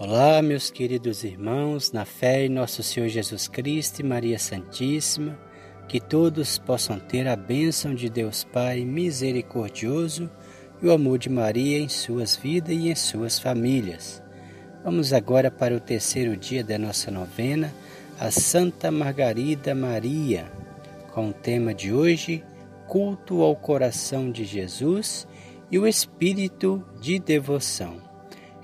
Olá, meus queridos irmãos, na fé em nosso Senhor Jesus Cristo e Maria Santíssima, que todos possam ter a bênção de Deus Pai misericordioso e o amor de Maria em suas vidas e em suas famílias. Vamos agora para o terceiro dia da nossa novena, a Santa Margarida Maria, com o tema de hoje, Culto ao Coração de Jesus e o Espírito de Devoção.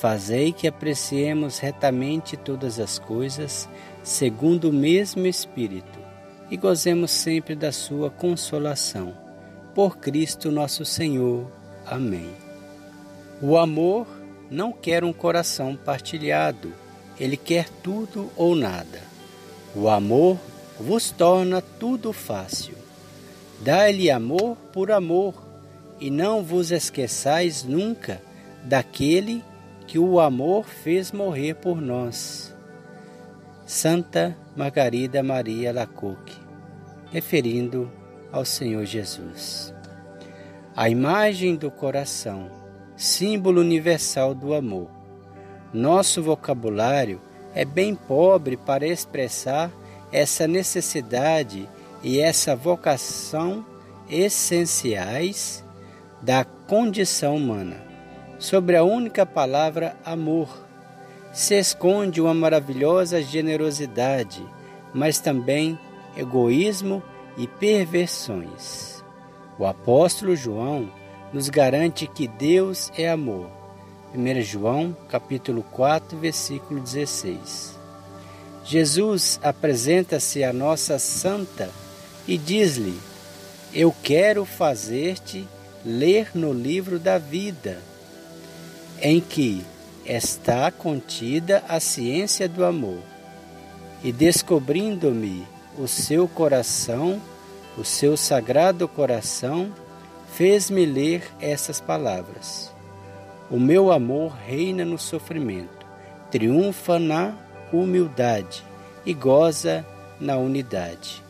Fazei que apreciemos retamente todas as coisas, segundo o mesmo Espírito, e gozemos sempre da Sua consolação. Por Cristo nosso Senhor. Amém. O amor não quer um coração partilhado, ele quer tudo ou nada. O amor vos torna tudo fácil. Dá-lhe amor por amor, e não vos esqueçais nunca daquele que o amor fez morrer por nós. Santa Margarida Maria Lacoque, referindo ao Senhor Jesus. A imagem do coração, símbolo universal do amor. Nosso vocabulário é bem pobre para expressar essa necessidade e essa vocação essenciais da condição humana sobre a única palavra amor. Se esconde uma maravilhosa generosidade, mas também egoísmo e perversões. O apóstolo João nos garante que Deus é amor. 1 João, capítulo 4, versículo 16. Jesus apresenta-se à nossa santa e diz-lhe: Eu quero fazer-te ler no livro da vida em que está contida a ciência do amor. E descobrindo-me o seu coração, o seu sagrado coração, fez-me ler essas palavras. O meu amor reina no sofrimento, triunfa na humildade e goza na unidade.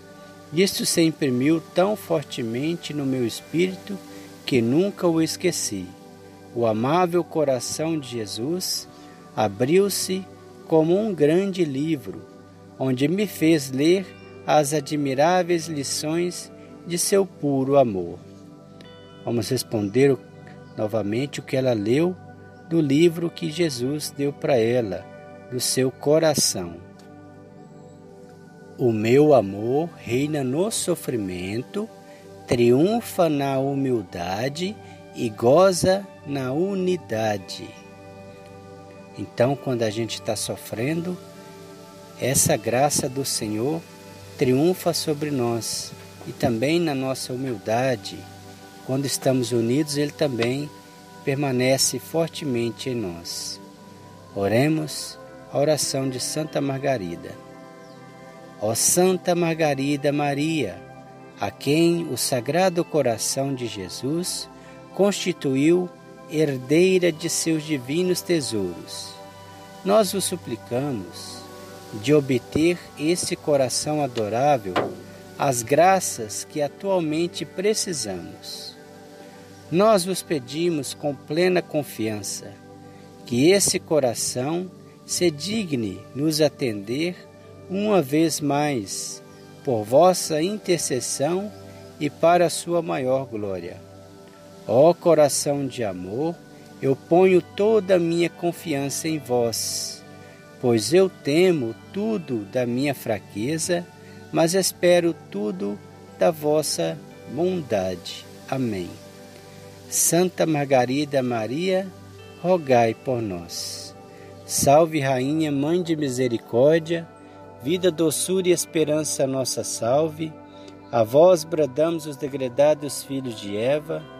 Isto se imprimiu tão fortemente no meu espírito que nunca o esqueci o amável coração de Jesus abriu-se como um grande livro, onde me fez ler as admiráveis lições de seu puro amor. Vamos responder novamente o que ela leu do livro que Jesus deu para ela, do seu coração. O meu amor reina no sofrimento, triunfa na humildade e goza na unidade. Então, quando a gente está sofrendo, essa graça do Senhor triunfa sobre nós e também na nossa humildade. Quando estamos unidos, Ele também permanece fortemente em nós. Oremos a oração de Santa Margarida. Ó Santa Margarida Maria, a quem o Sagrado Coração de Jesus constituiu herdeira de seus divinos tesouros. Nós vos suplicamos de obter esse coração adorável as graças que atualmente precisamos. Nós vos pedimos com plena confiança que esse coração se digne nos atender uma vez mais, por vossa intercessão e para sua maior glória Ó coração de amor, eu ponho toda a minha confiança em vós, pois eu temo tudo da minha fraqueza, mas espero tudo da vossa bondade. Amém. Santa Margarida Maria, rogai por nós. Salve, Rainha, Mãe de Misericórdia, vida, doçura e esperança, nossa salve. A vós bradamos os degredados filhos de Eva